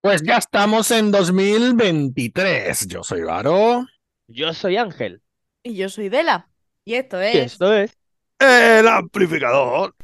Pues ya estamos en 2023. Yo soy Varo. Yo soy Ángel. Y yo soy Dela. Y esto Y es. esto es. El amplificador.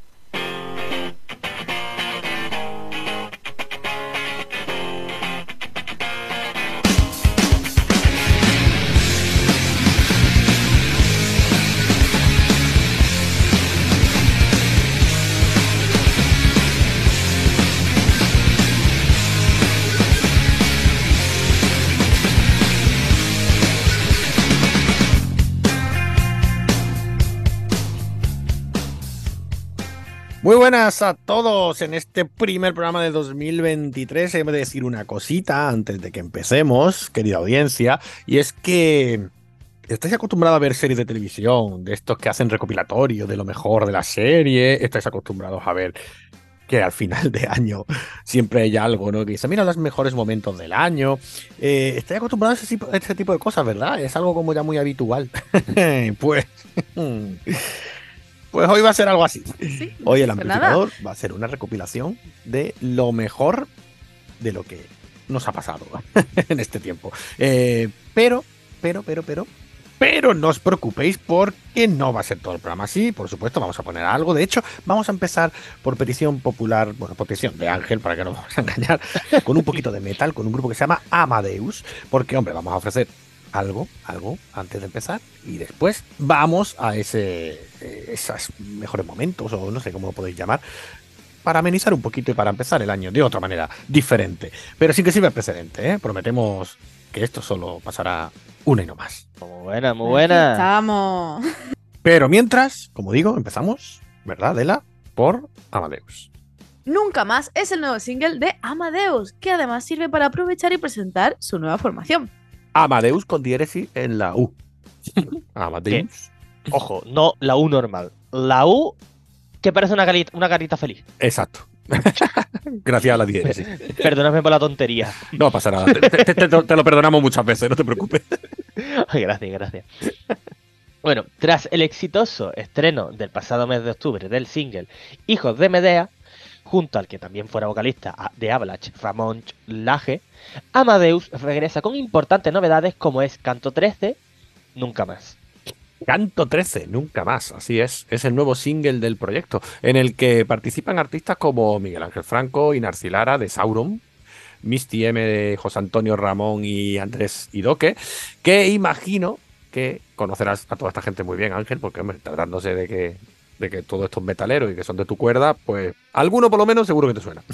Muy buenas a todos en este primer programa de 2023. He de decir una cosita antes de que empecemos, querida audiencia, y es que estáis acostumbrados a ver series de televisión, de estos que hacen recopilatorio de lo mejor de la serie, estáis acostumbrados a ver que al final de año siempre hay algo, ¿no? Que dice, mira los mejores momentos del año. Eh, estáis acostumbrados a ese, ese tipo de cosas, ¿verdad? Es algo como ya muy habitual. pues... Pues hoy va a ser algo así. Sí, Hoy el pues nada. amplificador va a ser una recopilación de lo mejor de lo que nos ha pasado en este tiempo. Eh, pero, pero, pero, pero, pero no os preocupéis porque no va a ser todo el programa así. Por supuesto, vamos a poner algo. De hecho, vamos a empezar por petición popular, bueno, petición de Ángel, para que no nos vamos a engañar, con un poquito de metal, con un grupo que se llama Amadeus. Porque, hombre, vamos a ofrecer algo, algo antes de empezar y después vamos a ese eh, esos mejores momentos o no sé cómo lo podéis llamar para amenizar un poquito y para empezar el año de otra manera diferente, pero sin que sirva precedente, ¿eh? prometemos que esto solo pasará una y no más. Muy buena, muy buena. Estamos. Pero mientras, como digo, empezamos, ¿verdad, Dela? Por Amadeus. Nunca más es el nuevo single de Amadeus, que además sirve para aprovechar y presentar su nueva formación. Amadeus con diéresis en la U. Amadeus. Ojo, no la U normal. La U que parece una carita, una carita feliz. Exacto. Gracias a la diéresis. Perdóname por la tontería. No pasa nada. Te, te- te- te lo perdonamos muchas veces, no te preocupes. Ay, gracias, gracias. Bueno, tras el exitoso estreno del pasado mes de octubre del single Hijos de Medea, junto al que también fuera vocalista de Avalanche, Ramón Laje, Amadeus regresa con importantes novedades como es Canto 13, Nunca más. Canto 13, nunca más, así es. Es el nuevo single del proyecto, en el que participan artistas como Miguel Ángel Franco, Inarci Lara de Sauron, Misty M de José Antonio Ramón y Andrés Idoque, que imagino que conocerás a toda esta gente muy bien, Ángel, porque hombre, tratándose de que, de que todo esto es metalero y que son de tu cuerda, pues alguno por lo menos seguro que te suena.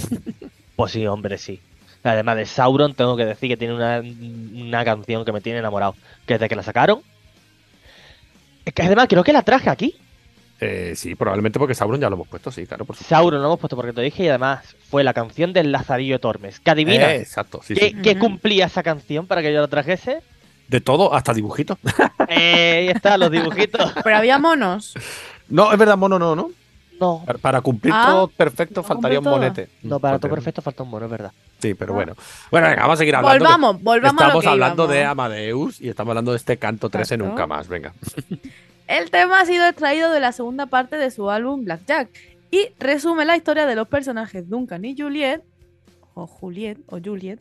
Pues sí, hombre, sí. Además de Sauron, tengo que decir que tiene una, una canción que me tiene enamorado. Que desde que la sacaron. Es que además creo que la traje aquí. Eh, sí, probablemente porque Sauron ya lo hemos puesto, sí, claro, por supuesto. Sauron lo hemos puesto porque te dije y además fue la canción del Lazarillo Tormes. Que adivina Eh, exacto, sí, ¿qué, sí. qué cumplía esa canción para que yo la trajese. De todo, hasta dibujitos. Eh, ahí están los dibujitos. Pero había monos. No, es verdad, mono, no, ¿no? No, Para, para cumplir Ah, todo perfecto faltaría un monete. no, para todo perfecto falta un mono, es verdad. Sí, pero Ah. bueno. Bueno, venga, vamos a seguir hablando. Volvamos, volvamos a lo Estamos que hablando íbamos. de Amadeus y estamos hablando de este canto 13 Exacto. nunca más. Venga. El tema ha sido extraído de la segunda parte de su álbum Blackjack y resume la historia de los personajes Duncan y Juliet, o Juliet, o Juliet,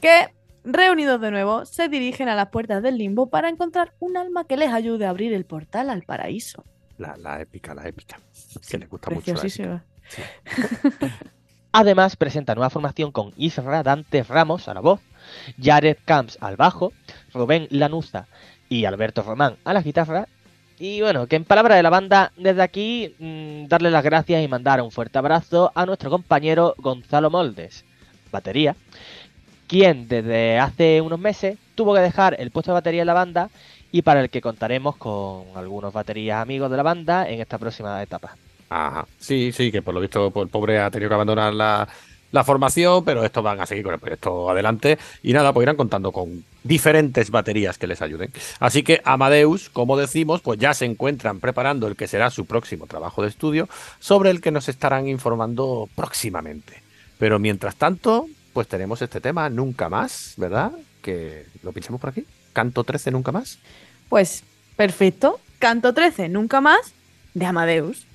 que reunidos de nuevo se dirigen a las puertas del limbo para encontrar un alma que les ayude a abrir el portal al paraíso. La, la épica, la épica. Que le gusta mucho. la épica. Además, presenta nueva formación con Isra Dante Ramos a la voz, Jared Camps al bajo, Rubén Lanuza y Alberto Román a la guitarra. Y bueno, que en palabras de la banda, desde aquí, mm, darle las gracias y mandar un fuerte abrazo a nuestro compañero Gonzalo Moldes, batería, quien desde hace unos meses tuvo que dejar el puesto de batería en la banda y para el que contaremos con algunos baterías amigos de la banda en esta próxima etapa. Ajá. Sí, sí, que por lo visto el pobre ha tenido que abandonar la, la formación, pero estos van a seguir con el proyecto adelante. Y nada, pues irán contando con diferentes baterías que les ayuden. Así que Amadeus, como decimos, pues ya se encuentran preparando el que será su próximo trabajo de estudio, sobre el que nos estarán informando próximamente. Pero mientras tanto, pues tenemos este tema nunca más, ¿verdad? Que lo pinchamos por aquí. Canto 13 nunca más. Pues perfecto. Canto 13, nunca más, de Amadeus.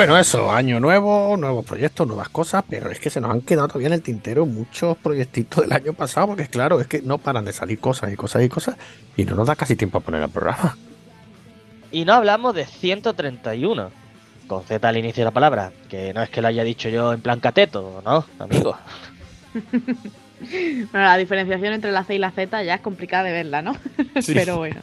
Bueno, eso, año nuevo, nuevos proyectos, nuevas cosas, pero es que se nos han quedado todavía en el tintero muchos proyectitos del año pasado, porque claro, es que no paran de salir cosas y cosas y cosas, y no nos da casi tiempo a poner el programa. Y no hablamos de 131, con Z al inicio de la palabra, que no es que lo haya dicho yo en plan cateto, ¿no, amigo? Bueno, la diferenciación entre la C y la Z ya es complicada de verla, ¿no? Sí. Pero bueno.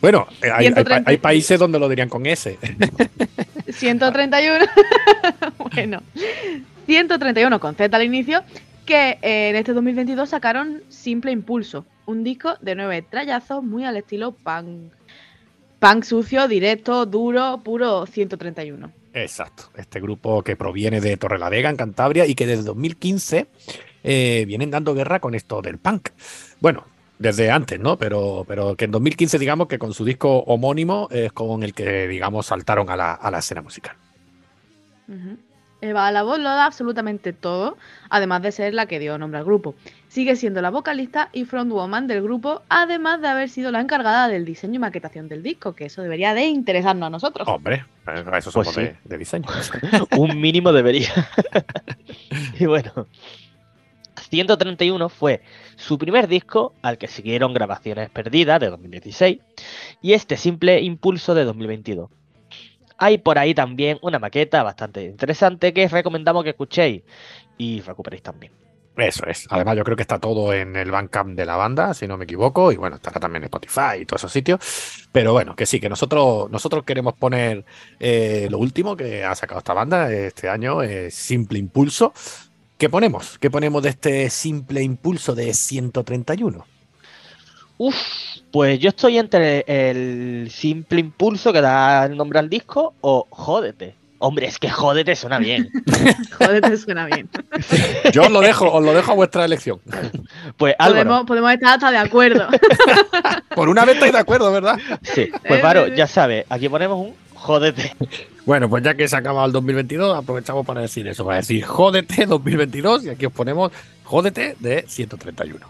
Bueno, eh, hay, hay- 130. hay países donde lo dirían con S. 131. bueno. 131 con Z al inicio. Que eh, en este 2022 sacaron Simple Impulso. Un disco de nueve trayazos muy al estilo punk. Punk sucio, directo, duro, puro 131. Exacto, este grupo que proviene de Torrelavega, en Cantabria, y que desde 2015 eh, vienen dando guerra con esto del punk. Bueno, desde antes, ¿no? Pero, pero que en 2015, digamos que con su disco homónimo es con el que, digamos, saltaron a la, a la escena musical. Eva la voz lo da absolutamente todo, además de ser la que dio nombre al grupo. Sigue siendo la vocalista y frontwoman del grupo, además de haber sido la encargada del diseño y maquetación del disco, que eso debería de interesarnos a nosotros. Hombre, eh, eso Pues somos sí. de, de diseño. Un mínimo debería. y bueno, 131 fue su primer disco al que siguieron grabaciones perdidas de 2016 y este simple impulso de 2022. Hay por ahí también una maqueta bastante interesante que recomendamos que escuchéis y recuperéis también. Eso es. Además, yo creo que está todo en el Bandcamp de la banda, si no me equivoco, y bueno, estará también en Spotify y todos esos sitios. Pero bueno, que sí, que nosotros, nosotros queremos poner eh, lo último que ha sacado esta banda este año, eh, Simple Impulso. ¿Qué ponemos? ¿Qué ponemos de este Simple Impulso de 131? Uf, pues yo estoy entre el simple impulso que da el nombre al disco o jódete. Hombre, es que jódete suena bien. Joder, te suena bien. Yo os lo dejo, os lo dejo a vuestra elección. Pues Álvaro, Podemos, podemos estar hasta de acuerdo. Por una vez estáis de acuerdo, ¿verdad? sí, pues Varo, ya sabes, aquí ponemos un jódete. Bueno, pues ya que se ha acabado el 2022, aprovechamos para decir eso, para decir jódete 2022 y aquí os ponemos jódete de 131.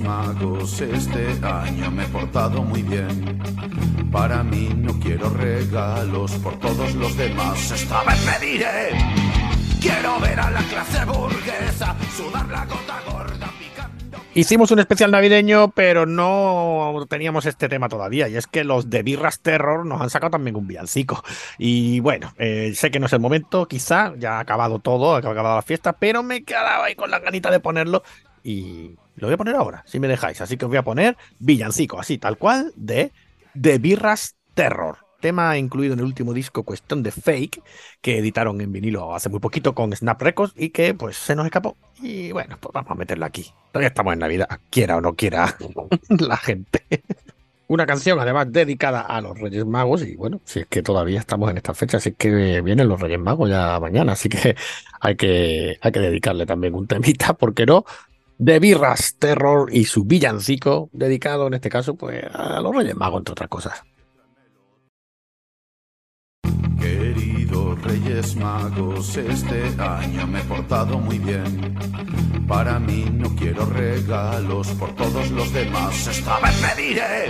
Magos, este año me he portado muy bien. Para mí no quiero regalos por todos los demás. Esta vez pediré. Quiero ver a la clase burguesa sudar la gota gorda. Hicimos un especial navideño, pero no teníamos este tema todavía. Y es que los de Birras Terror nos han sacado también un villancico. Y bueno, eh, sé que no es el momento, quizá, ya ha acabado todo, ha acabado la fiesta, pero me quedaba ahí con la ganita de ponerlo. Y lo voy a poner ahora, si me dejáis. Así que os voy a poner villancico, así, tal cual, de de Birras Terror. Tema incluido en el último disco Cuestión de Fake, que editaron en vinilo hace muy poquito con Snap Records y que pues se nos escapó. Y bueno, pues vamos a meterla aquí. Todavía estamos en Navidad, quiera o no quiera la gente. Una canción además dedicada a los Reyes Magos y bueno, si es que todavía estamos en esta fecha, es que vienen los Reyes Magos ya mañana, así que hay que, hay que dedicarle también un temita, ¿por qué no? De Birras Terror y su villancico, dedicado en este caso pues a los Reyes Magos, entre otras cosas. Queridos Reyes Magos, este año me he portado muy bien. Para mí no quiero regalos por todos los demás. Esta vez pediré.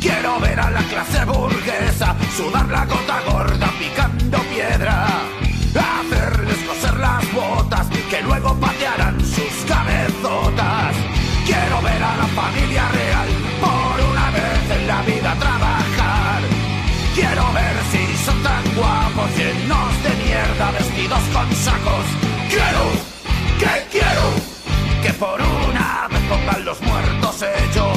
Quiero ver a la clase burguesa sudar la gota gorda picando piedra. Las botas que luego patearán sus cabezotas. Quiero ver a la familia real por una vez en la vida trabajar. Quiero ver si son tan guapos, llenos de mierda, vestidos con sacos. Quiero, que quiero, que por una vez pongan los muertos ellos.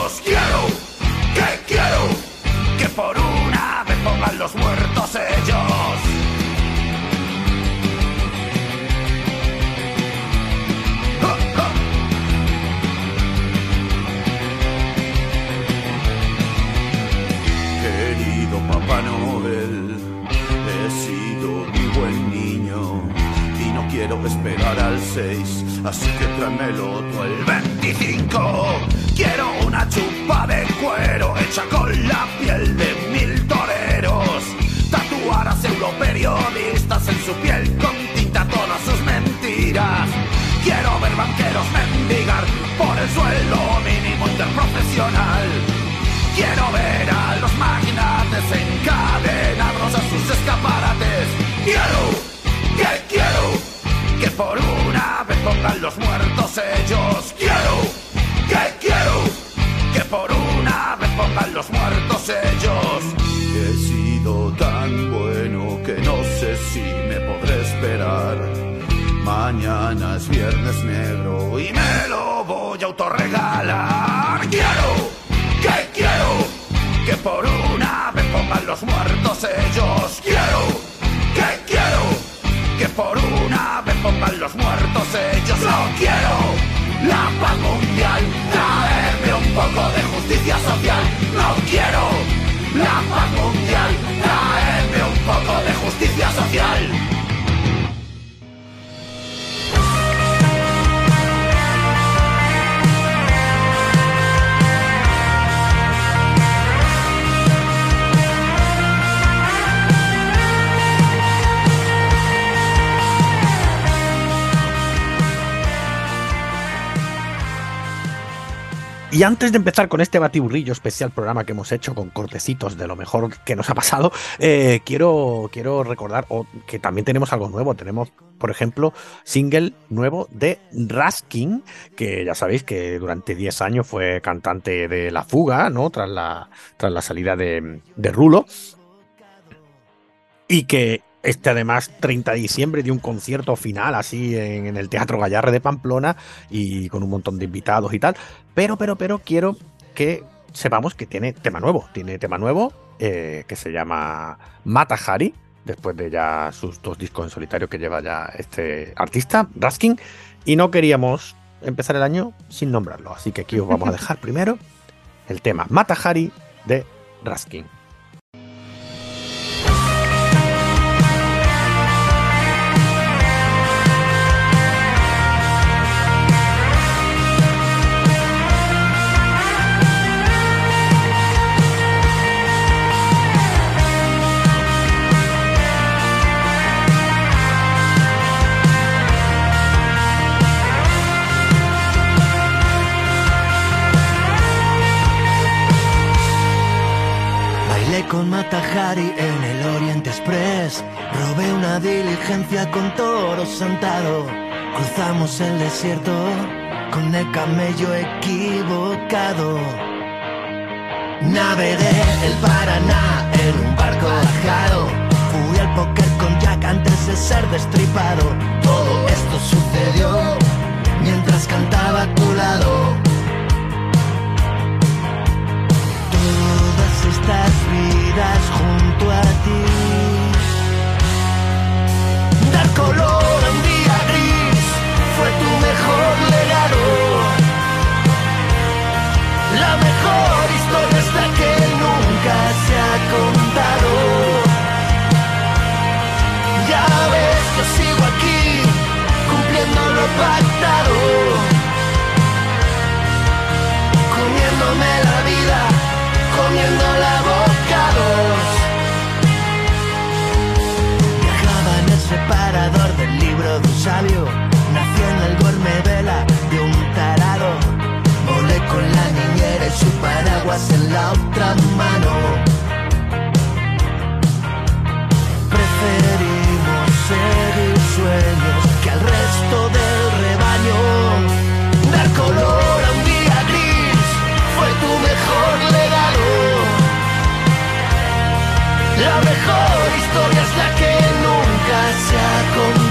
Y antes de empezar con este batiburrillo especial programa que hemos hecho con cortecitos de lo mejor que nos ha pasado, eh, quiero, quiero recordar que también tenemos algo nuevo. Tenemos, por ejemplo, single nuevo de Raskin, que ya sabéis que durante 10 años fue cantante de La Fuga, ¿no? Tras la, tras la salida de, de Rulo. Y que este además 30 de diciembre dio un concierto final así en, en el Teatro Gallarre de Pamplona y con un montón de invitados y tal. Pero, pero, pero quiero que sepamos que tiene tema nuevo. Tiene tema nuevo eh, que se llama Mata Hari, después de ya sus dos discos en solitario que lleva ya este artista, Raskin. Y no queríamos empezar el año sin nombrarlo. Así que aquí os vamos a dejar primero el tema Mata Hari de Raskin. Ferrari en el Oriente Express. Robé una diligencia con toro sentado. Cruzamos el desierto con el camello equivocado. Navegué el Paraná en un barco ajado. Fui al póker con Jack antes de ser destripado. Todo esto sucedió mientras cantaba a tu lado. Estas vidas junto a ti. Se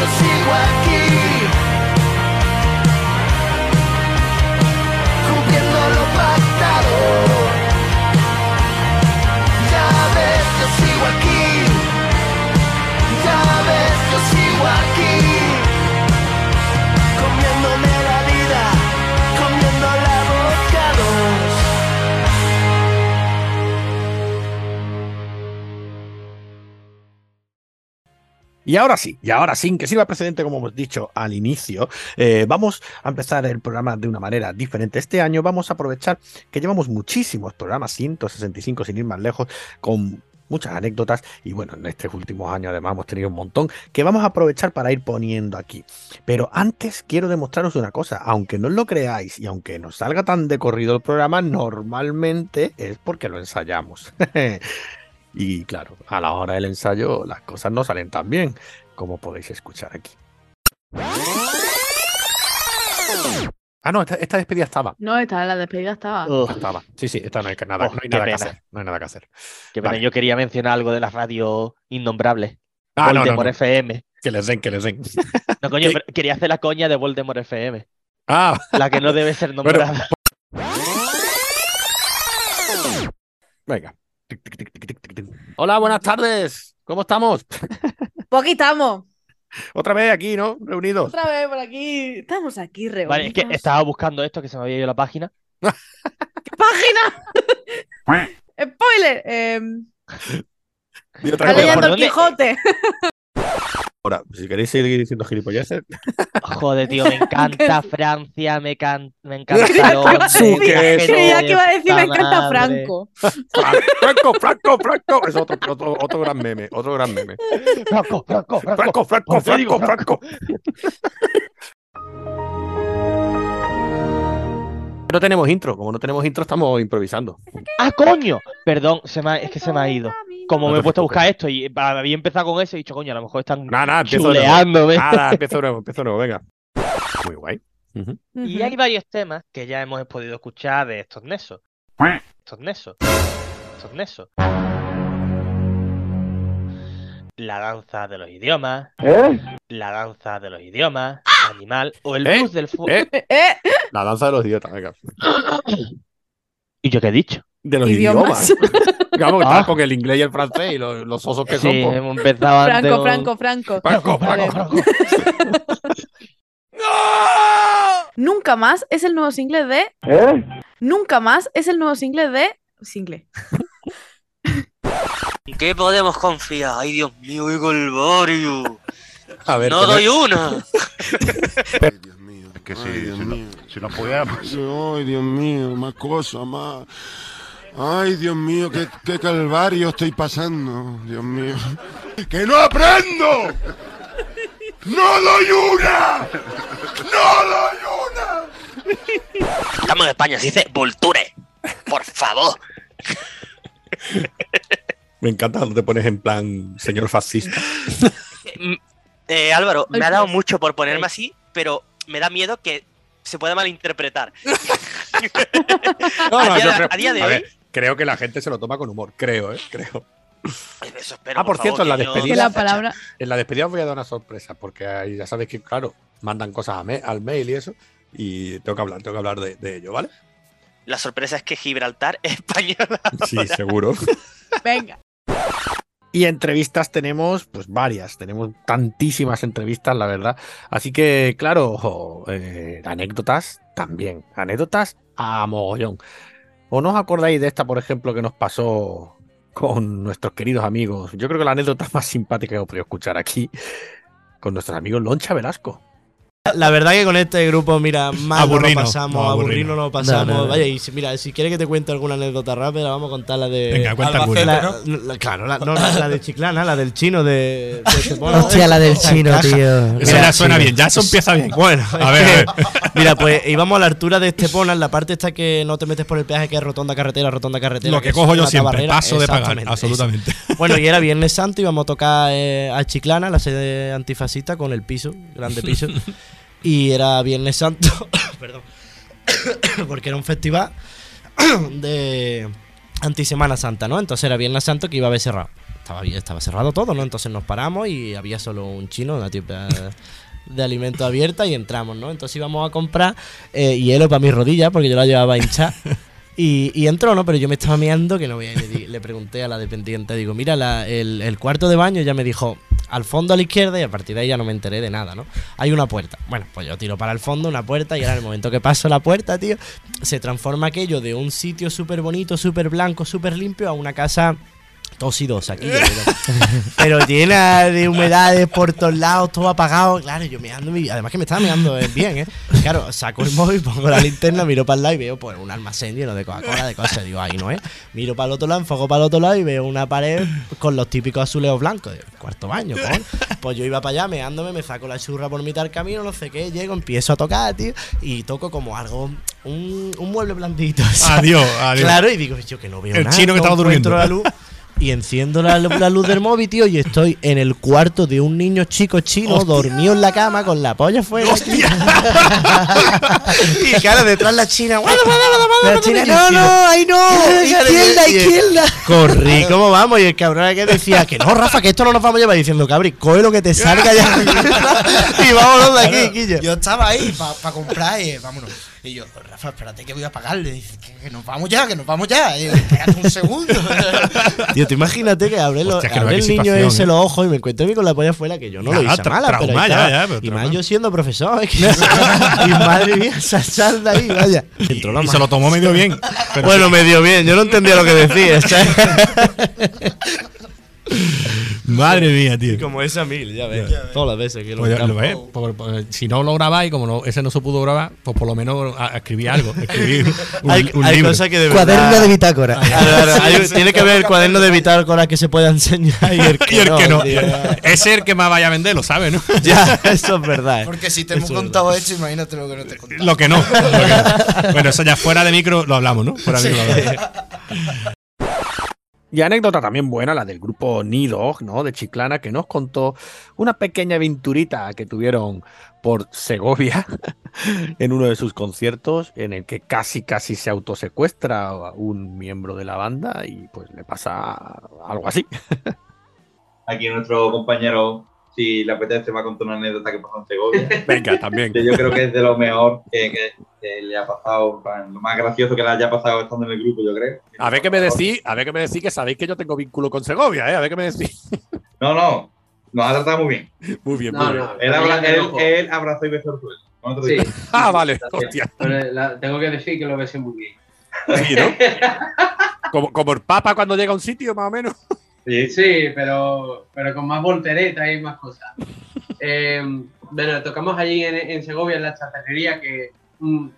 ves, yo Y ahora sí, y ahora sin que sirva precedente, como hemos dicho al inicio, eh, vamos a empezar el programa de una manera diferente. Este año vamos a aprovechar que llevamos muchísimos programas, 165 sin ir más lejos, con muchas anécdotas y bueno, en estos últimos años además hemos tenido un montón que vamos a aprovechar para ir poniendo aquí. Pero antes quiero demostraros una cosa, aunque no lo creáis y aunque nos salga tan de corrido el programa, normalmente es porque lo ensayamos. Y claro, a la hora del ensayo las cosas no salen tan bien, como podéis escuchar aquí. Ah, no, esta, esta despedida estaba. No, esta la despedida estaba. Uf, Estaba. Sí, sí, esta no hay que- nada, Oh, no hay qué nada que hacer. No hay nada que hacer. qué pena, Vale. yo quería mencionar algo de la radio innombrable. Ah, no, no, Voldemort no, FM. Que les den, que les den. No, coño, pero quería hacer la coña de Voldemort FM. Ah, La que no debe ser nombrada. venga. Tic, tic, tic. Hola, buenas tardes. ¿Cómo estamos? Pues aquí estamos. Otra vez aquí, ¿no? Reunidos. Otra vez por aquí. Estamos aquí reunidos. Vale, es que estaba buscando esto que se me había ido la página. ¡Página! ¡Spoiler! Y otra está cosa. ¿por leyendo el? Quijote. Si queréis seguir diciendo gilipolleces, Joder, tío, me encanta Francia, me, can- me encanta Londres. Sí, que la eso. gente Creía de que iba a decir me encanta madre. Franco. Franco, Franco, Franco. Es otro, otro, otro gran meme, otro gran meme. Franco, Franco, Franco. Franco, Franco, ¿En serio, Franco, No tenemos intro, como no tenemos intro estamos improvisando. ¡Ah, coño! Perdón, se me ha- es que se me ha ido. como No me he puesto a buscar esto y había empezado con eso y he dicho, coño, a lo mejor están Nada, nada, empiezo nuevo. chuleándome. Nada, empiezo nuevo, empiezo nuevo, venga. Muy guay. Y hay varios temas que ya hemos podido escuchar de estos Nesos. Estos Nesos. Estos Nesos. La danza de los idiomas. La danza de los idiomas. Animal. O el ¿Eh? blues del fuego. ¿Eh? Eh, La danza de los idiotas, venga. ¿Y yo qué he dicho? De los Idiomas. idiomas. Digamos que Ah. estás con el inglés y el francés y los, los osos que Sí, son. pues. hemos empezado antes Franco, con- Franco, Franco. Franco. Franco, Franco. Nunca más es el nuevo single de. Nunca más es el nuevo single de. Single. ¿En qué podemos confiar? Ay, Dios mío, qué calvario. A ver, No doy una. Dios mío. Es que Ay, si, Dios si, no, si no pudiéramos. Ay, Dios mío, más cosas, más. Ay, Dios mío, qué, qué calvario estoy pasando, Dios mío. ¡Que no aprendo! ¡No doy una! ¡No doy una! Estamos en España, se dice volture. Por favor. Me encanta cuando te pones en plan señor fascista. Eh, Álvaro, me ha dado mucho por ponerme así, pero me da miedo que se pueda malinterpretar. No, A día yo de- creo, a día de a hoy- ver, creo que la gente se lo toma con humor, creo, ¿eh? Creo. Eso espero. Ah, por cierto, en la despedida- la palabra. En la despedida os voy a dar una sorpresa, porque ahí ya sabéis que, claro, mandan cosas a me- al mail y eso, y tengo que hablar, tengo que hablar de, de ello, ¿vale? La sorpresa es que Gibraltar es española. Sí, seguro. Venga. Y entrevistas tenemos, pues varias, tenemos tantísimas entrevistas, la verdad. Así que, claro, eh, anécdotas también, anécdotas a mogollón. ¿O no os acordáis de esta, por ejemplo, que nos pasó con nuestros queridos amigos? Yo creo que la anécdota más simpática que he podido escuchar aquí, con nuestros amigos Loncha Velasco. La verdad que con este grupo, mira, mal no Aburrino, lo pasamos, no, aburrino. no lo pasamos. No, no, no. Vaya, y si, mira, si quieres que te cuente alguna anécdota rápida, vamos a contar la de. Venga, cuenta Albacete, alguna. ¿no? La- claro, la, no, la, la de Chiclana, la del chino de. de. Hostia, la del chino, tío. Eso Mira, ya suena bien, ya eso empieza bien. Bueno, A ver, a ver. Mira, pues íbamos a la altura de Estepona, en la parte esta que no te metes por el peaje, que es rotonda carretera, rotonda carretera. Lo que cojo yo siempre, paso de pagar, absolutamente. eso. Bueno, y era Viernes Santo, íbamos a tocar eh, a Chiclana, la sede antifascista, con el piso, grande piso. Y era Viernes Santo, perdón, porque era un festival de antisemana santa, ¿no? Entonces era Viernes Santo que iba a haber cerrado. Estaba, estaba cerrado todo, ¿no? Entonces nos paramos y había solo un chino, una tipa de alimentos abierta y entramos, ¿no? Entonces íbamos a comprar eh, hielo para mis rodillas porque yo la llevaba a hinchar. Y, y entró, ¿no? Pero yo me estaba meando que no veía. Y le, di- le pregunté a la dependiente, digo, mira, la- el, el cuarto de baño ya me dijo al fondo a la izquierda y a partir de ahí ya no me enteré de nada, ¿no? Hay una puerta. Bueno, pues yo tiro para el fondo una puerta y ahora en el momento que paso la puerta, tío, se transforma aquello de un sitio súper bonito, súper blanco, súper limpio a una casa tosidosa aquí. pero llena de humedades por todos lados, todo apagado. Claro, yo meando, mi- además que me estaba meando eh, bien, ¿eh? Claro, saco el móvil, pongo la linterna, miro para el lado y veo pues, un almacén lleno de Coca-Cola, de cosas. Digo, ahí no es. Miro para el otro lado, enfoco para el otro lado y veo una pared con los típicos azulejos blancos. Digo, cuarto baño, con. Pues yo iba para allá meándome, me saco la churra por mitad del camino, no sé qué, llego, empiezo a tocar, tío, y toco como algo, un, un mueble blandito. ¿sabes? Adiós, adiós. Claro, y digo, yo que no veo El nada. chino que no estaba durmiendo. la luz. Y enciendo la, la luz del móvil, tío, y estoy en el cuarto de un niño chico chino dormido en la cama con la polla fuera. y claro, detrás la china. La china, no, no, ahí no. Izquierda, y- izquierda. Corrí, ¿cómo vamos? Y el cabrón que decía que no, Rafa, que esto no nos vamos a llevar diciendo, cabri, coge lo que te salga ya. y vámonos de aquí, Quillo. Yo estaba ahí para comprar y vámonos. Y yo, Rafa, espérate que voy a pagarle. Dice, que, que nos vamos ya, que nos vamos ya. Y yo, espérate un segundo. Tío, tú imagínate que abre, lo- Hostia, que abre el niño ese ¿eh? los ojos y me encuentro a mí con la polla afuera que yo no lo hice tra- mala, pero trauma, ya, ya, pero Y más yo siendo profesor, es que y madre mía, esa salda ahí, vaya. La Y ma- se lo tomó medio bien. Pero bueno, me dio bien, yo no entendía lo que decía, ¿sabes? Madre mía, tío. Y como esa mil, ya ves, todas las veces que lo Pues ya lo ves, por- por- si no lo grabáis, como no, ese no se pudo grabar, pues por lo menos a- a escribir algo. Escribir un, hay un hay libro. cosas que de Cuaderno de bitácora. Claro, claro, hay- tiene que ver el cuaderno de bitácora que se pueda enseñar y el que, Y el que no. Ese es el que más vaya a vender, lo sabe, ¿no? Ya, eso es verdad. Porque si te hemos contado esto, imagínate lo que no te he contado. Lo que no. lo que no. Bueno, eso ya fuera de micro lo hablamos, ¿no? Fuera de micro lo hablamos. Y anécdota también buena, la del grupo Nidog, ¿no? De Chiclana, que nos contó una pequeña aventurita que tuvieron por Segovia en uno de sus conciertos, en el que casi, casi se autosecuestra a un miembro de la banda y pues le pasa algo así. Aquí nuestro compañero, si le apetece, va a contar una anécdota que pasó en Segovia. Venga, también. que yo creo que es de lo mejor que, que- que le ha pasado, lo más gracioso que le haya pasado estando en el grupo, yo creo. A ver qué me decís, a ver qué me decís, que sabéis que yo tengo vínculo con Segovia, ¿eh? A ver qué me decís. No, no, nos ha tratado muy bien. Muy bien, No, muy bien. no. Él, abra- abrazó y besó el suelo. No Sí. Ah, vale, hostia. Pero la- tengo que decir que lo besé muy bien. Sí, ¿no? Como, como el Papa cuando llega a un sitio, más o menos. Sí, Sí, pero, pero con más voltereta y más cosas. Eh, bueno, tocamos allí en, en Segovia, en la chatarrería, que un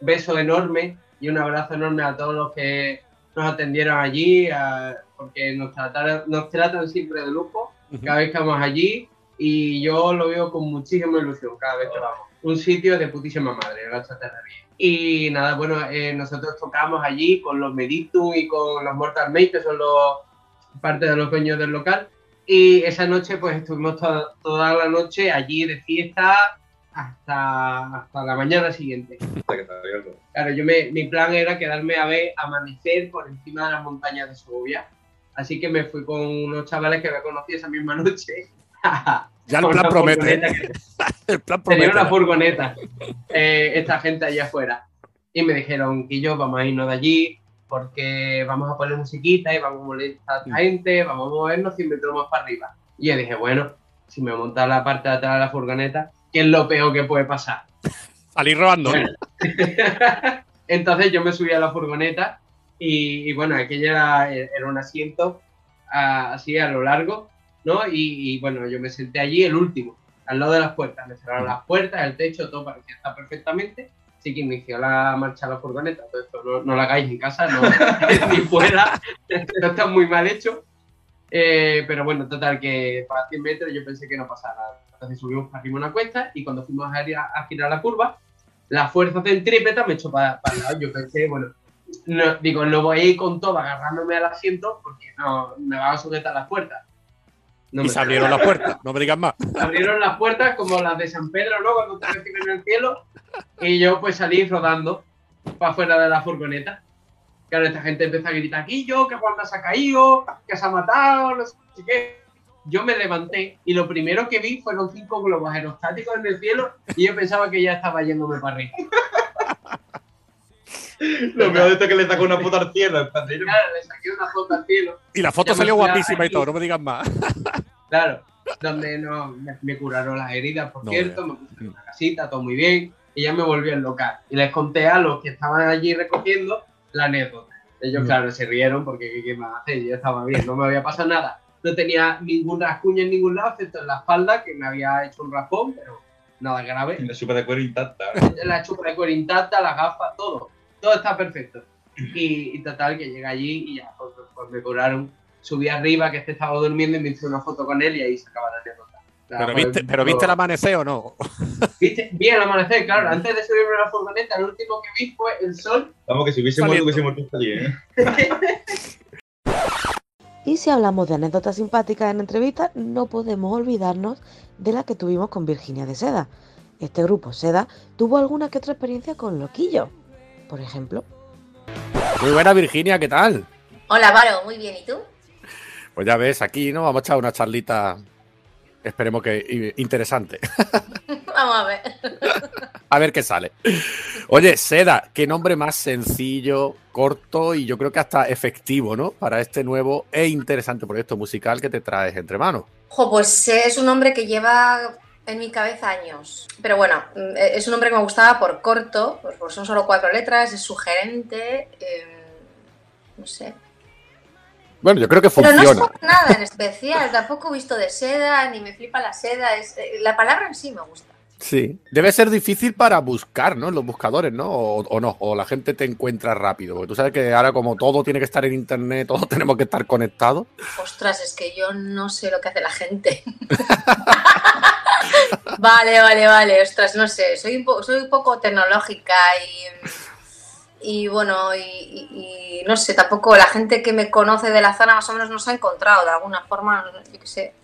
beso enorme y un abrazo enorme a todos los que nos atendieron allí, a- porque nos, trataron, nos tratan siempre de lujo cada vez que vamos allí y yo lo veo con muchísima ilusión cada vez que vamos. Un sitio de putísima madre, la chatarrería. Y nada, bueno, eh, nosotros tocamos allí con los Meditum y con los Mortal Maid, que son los parte de los dueños del local. Y esa noche, pues estuvimos toda, toda la noche allí de fiesta hasta, hasta la mañana siguiente. hasta que. Claro, yo me, mi plan era quedarme a ver amanecer por encima de las montañas de Segovia. Así que me fui con unos chavales que me conocí esa misma noche. Ya el Con plan promete. furgoneta que- El plan Tenía promete. una furgoneta, eh, esta gente allá afuera. Y me dijeron que yo vamos a irnos de allí porque vamos a poner musiquita y vamos a molestar a esta gente, vamos a movernos 100 metros más para arriba. Y yo dije, bueno, si me monta la parte de atrás de la furgoneta, ¿qué es lo peor que puede pasar? Salir robando. Bueno. Entonces yo me subí a la furgoneta y, y bueno, aquella era, era un asiento así a lo largo, ¿no? Y, y, bueno, yo me senté allí el último, al lado de las puertas. Me cerraron las puertas, el techo, todo parecía estar perfectamente. Así que inició la marcha la furgoneta. Todo esto no, no lo hagáis en casa, no, ni fuera. Esto está muy mal hecho. Eh, pero bueno, total, que para 100 metros yo pensé que no pasaba nada. Entonces subimos para arriba una cuesta y cuando fuimos a, ir a, a girar la curva, la fuerza centrípeta me echó para, para el lado. Yo pensé, bueno, no, digo, no voy a ir con todo agarrándome al asiento porque no me van a sujetar las puertas. No y se abrieron las puertas, no me digas más. abrieron las puertas como las de San Pedro, ¿no? Cuando te reciben en el cielo. Y yo pues salí rodando para afuera de la furgoneta. Claro, esta gente empezó a gritar, aquí yo, que Juan se ha caído, que se ha matado, no sé qué. Yo me levanté y lo primero que vi fueron cinco globos aerostáticos en el cielo y yo pensaba que ya estaba yéndome para arriba. Lo peor de esto es que le sacó una puta al cielo. Claro, le saqué una foto al cielo. Y la foto salió guapísima y todo, no me digas más. Claro, donde no, me, me curaron las heridas, por No cierto, me puse en una casita, todo muy bien, y ya me volví al local. Y les conté a los que estaban allí recogiendo la anécdota. Ellos, Mm. claro, se rieron porque ¿qué, qué más hacer? Yo estaba bien, no me había pasado nada. No tenía ningún rascuño en ningún lado, excepto en la espalda, que me había hecho un raspón, pero nada grave. La chupa de cuero intacta. La chupa de cuero intacta, las gafas, todo. Todo está perfecto. Y, y total, que llegué allí y ya, pues, pues me curaron. Subí arriba, que este estaba durmiendo y me hice una foto con él y ahí se acaba la anécdota. Pero viste, pero viste el amanecer o no. ¿Viste? Bien el amanecer, claro. Antes de subirme a la furgoneta, el último que vi fue el sol. Vamos, que si hubiese muerto allí, ¿eh? Y si hablamos de anécdotas simpáticas en entrevistas, no podemos olvidarnos de la que tuvimos con Virginia de Seda. Este grupo, Seda, tuvo alguna que otra experiencia con loquillo. Por ejemplo, Muy buena, Virginia, ¿qué tal? Hola, Varo, muy bien. ¿Y tú? Pues ya ves, aquí, ¿no? Vamos a echar una charlita, esperemos que interesante. Vamos a ver. A ver qué sale. Oye, Seda, qué nombre más sencillo, corto y yo creo que hasta efectivo, ¿no? Para este nuevo e interesante proyecto musical que te traes entre manos. Jo, pues es un nombre que lleva en mi cabeza años. Pero bueno, mm, es un nombre que me gustaba por corto, pues pues son solo cuatro letras, es sugerente, eh, no sé. Bueno, yo creo que Pero no es funciona. por nada en especial, tampoco he visto de seda, ni me flipa la seda, es, eh, la palabra en sí me gusta. Sí. Debe ser difícil para buscar, ¿no? Los buscadores, ¿no? O, o no, o la gente te encuentra rápido. Porque tú sabes que ahora como todo tiene que estar en internet, todos tenemos que estar conectados. Ostras, es que yo no sé lo que hace la gente. vale, vale, vale. Ostras, no sé. Soy un, po- soy un poco tecnológica y, y bueno, y, y- y no sé, tampoco la gente que me conoce de la zona más o menos nos ha encontrado de alguna forma, yo qué sé.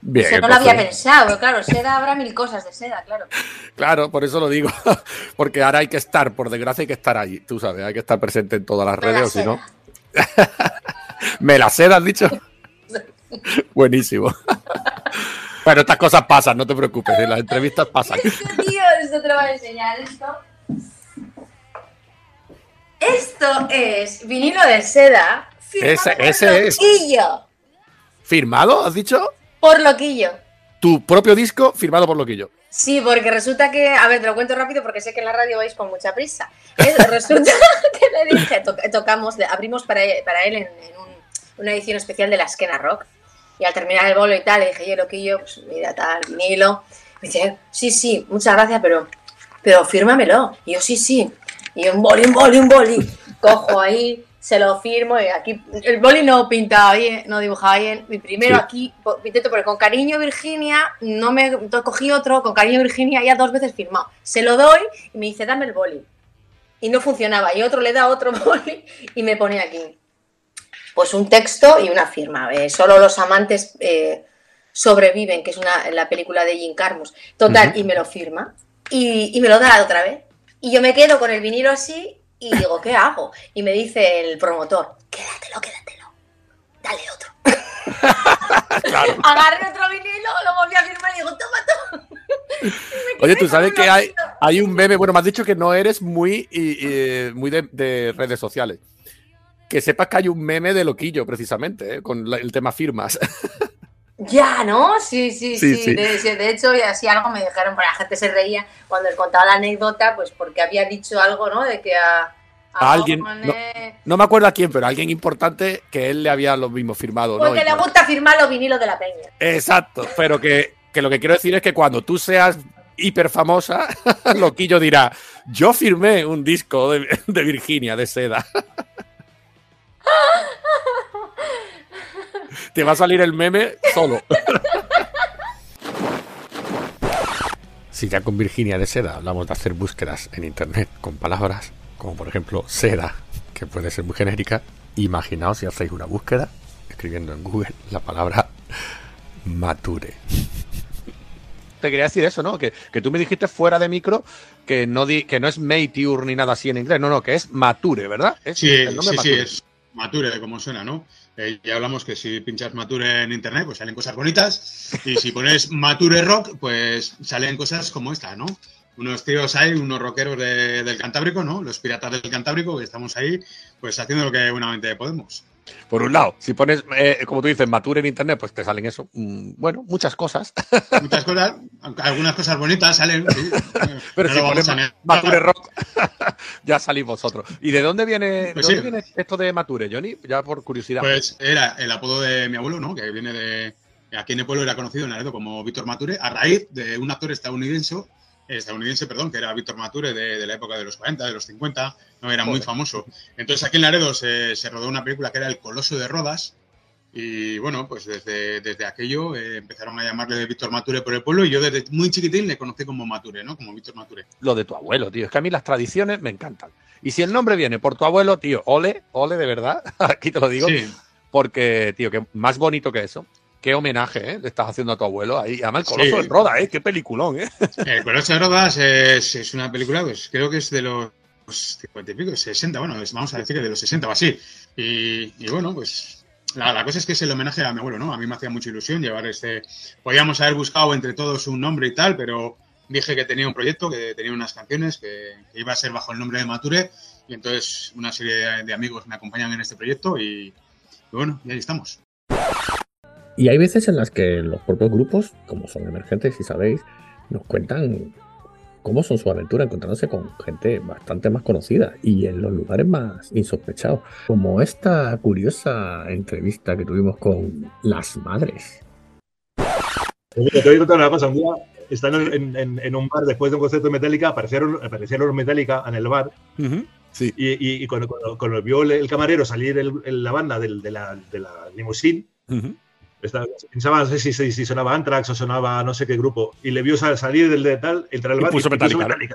Bien, Eso no lo había pensado, claro, seda habrá mil cosas de seda, claro. Claro, por eso lo digo. Porque ahora hay que estar, por desgracia, hay que estar ahí. Tú sabes, hay que estar presente en todas las Me la redes, o si no. Me la seda, has dicho. Buenísimo. bueno, estas cosas pasan, no te preocupes. En las entrevistas pasan. Tío, esto te lo voy a enseñar, esto. Esto es vinilo de seda. firmado Ese- por es. ¿Firmado? ¿Has dicho? Por Loquillo. Tu propio disco firmado por Loquillo. Sí, porque resulta que, a ver, te lo cuento rápido porque sé que en la radio vais con mucha prisa. Es- resulta que le dije, to- tocamos, abrimos para, para él en, en un- una edición especial de la Esquena Rock. Y al terminar el bolo y tal, le dije, yo loquillo, pues mira, tal, vinilo. Me dice, sí, sí, muchas gracias, pero, pero fírmamelo. Y yo, sí, sí. Y yo, un boli, un boli, un boli. Cojo ahí, se lo firmo y aquí, el boli no pintaba bien, no dibujaba bien. Mi primero Sí. aquí, intento poner con cariño Virginia, no me cogí otro, con cariño Virginia, ya dos veces firmado. Se lo doy y me dice, dame el boli. Y no funcionaba. Y otro le da otro boli y me pone aquí. Pues un texto y una firma. eh, solo los amantes eh, sobreviven, que es una, la película de Jim Carmus. Total, y me lo firma. Y, y me lo da otra vez. Y yo me quedo con el vinilo así y digo, ¿qué hago? Y me dice el promotor, quédatelo, quédatelo. Dale otro. Agarré otro vinilo, lo volví a firmar y digo, toma, toma. Oye, tú sabes que hay, hay un meme. Bueno, me has dicho que no eres muy, y- y, muy de, de redes sociales. Que sepas que hay un meme de Loquillo, precisamente, ¿eh? con la- el tema firmas. Ya, ¿no? Sí, sí, Sí, sí. sí. De, de hecho, y así algo me dijeron, bueno, la gente se reía cuando él contaba la anécdota, pues porque había dicho algo, ¿no? De que a, A alguien. No, me acuerdo a quién, pero a alguien importante que él le había lo mismo firmado. ¿no? Porque le gusta firmar los vinilos de la peña. Exacto, pero que, que lo que quiero decir es que cuando tú seas hiper famosa, Loquillo dirá, yo firmé un disco de, de Virginia, de seda. Te va a salir el meme solo. Si ya con Virginia de seda hablamos de hacer búsquedas en internet con palabras, como por ejemplo seda, que puede ser muy genérica, imaginaos si hacéis una búsqueda escribiendo en Google la palabra mature. Te quería decir eso, ¿no? Que, que tú me dijiste fuera de micro que no, di, que no es mature ni nada así en inglés, no, no, que es mature, ¿verdad? Es Sí, el nombre sí, sí, Mature. es Mature, como suena, ¿no? Eh, ya hablamos que si pinchas Mature en internet, pues salen cosas bonitas. Y si pones Mature Rock, pues salen cosas como esta, ¿no? Unos tíos hay, unos rockeros de- del Cantábrico, ¿no? Los piratas del Cantábrico, que estamos ahí, pues haciendo lo que buenamente podemos. Por un lado, si pones, eh, como tú dices, mature en internet, pues te salen eso. mm, bueno, muchas cosas. Muchas cosas, algunas cosas bonitas salen. sí. Pero No si pones. Mature Rock, ya salís vosotros. ¿Y de dónde viene, Pues de dónde sí. viene esto de Mature, Johnny? Ya por curiosidad. Pues era el apodo de mi abuelo, ¿no? Que viene de. Aquí en el pueblo era conocido en Laredo como Víctor Mature, a raíz de un actor estadounidense, estadounidense, perdón, que era Víctor Mature de, de la época de los 40, de los 50, no era muy famoso. Entonces aquí en Laredo se, se rodó una película que era El Coloso de Rodas. Y bueno, pues desde, desde aquello eh, empezaron a llamarle Víctor Mature por el pueblo y yo desde muy chiquitín le conocí como Mature, ¿no? Como Víctor Mature. Lo de tu abuelo, tío. Es que a mí las tradiciones me encantan. Y si el nombre viene por tu abuelo, tío, ole, ole de verdad. Aquí te lo digo. Sí. Porque, tío, que más bonito que eso. Qué homenaje, ¿eh? Le estás haciendo a tu abuelo ahí. Además, el Sí. Coloso de Roda, ¿eh? Qué peliculón, ¿eh? El Coloso de Rodas es, es una película, pues creo que es de los 50 y pico, 60, bueno, es- vamos a decir que de los 60 o así. Y, y bueno, pues la, la cosa es que es el homenaje a mi abuelo, ¿no? A mí me hacía mucha ilusión llevar este... Podíamos haber buscado entre todos un nombre y tal, pero dije que tenía un proyecto, que tenía unas canciones, que, que iba a ser bajo el nombre de Mature, y entonces una serie de, de amigos me acompañan en este proyecto y, y bueno, y ahí estamos. Y hay veces en las que los propios grupos, como son emergentes, si sabéis, nos cuentan cómo son su aventura encontrándose con gente bastante más conocida y en los lugares más insospechados. Como esta curiosa entrevista que tuvimos con las madres. Te voy a contar una cosa. Un día, estando en, en- en un bar después de un concierto de Metallica, aparecieron, aparecieron los Metallica en el bar. Sí. Y, y- y cuando, cuando- cuando vio el, camarero salir el- el- la banda del- de, la, de la limusín, estaba- pensaba, no sé si, si, si sonaba Anthrax o sonaba no sé qué grupo, y le vio sal- salir del de tal, entrar al Y bar puso Metallica, ¿no? Metallica.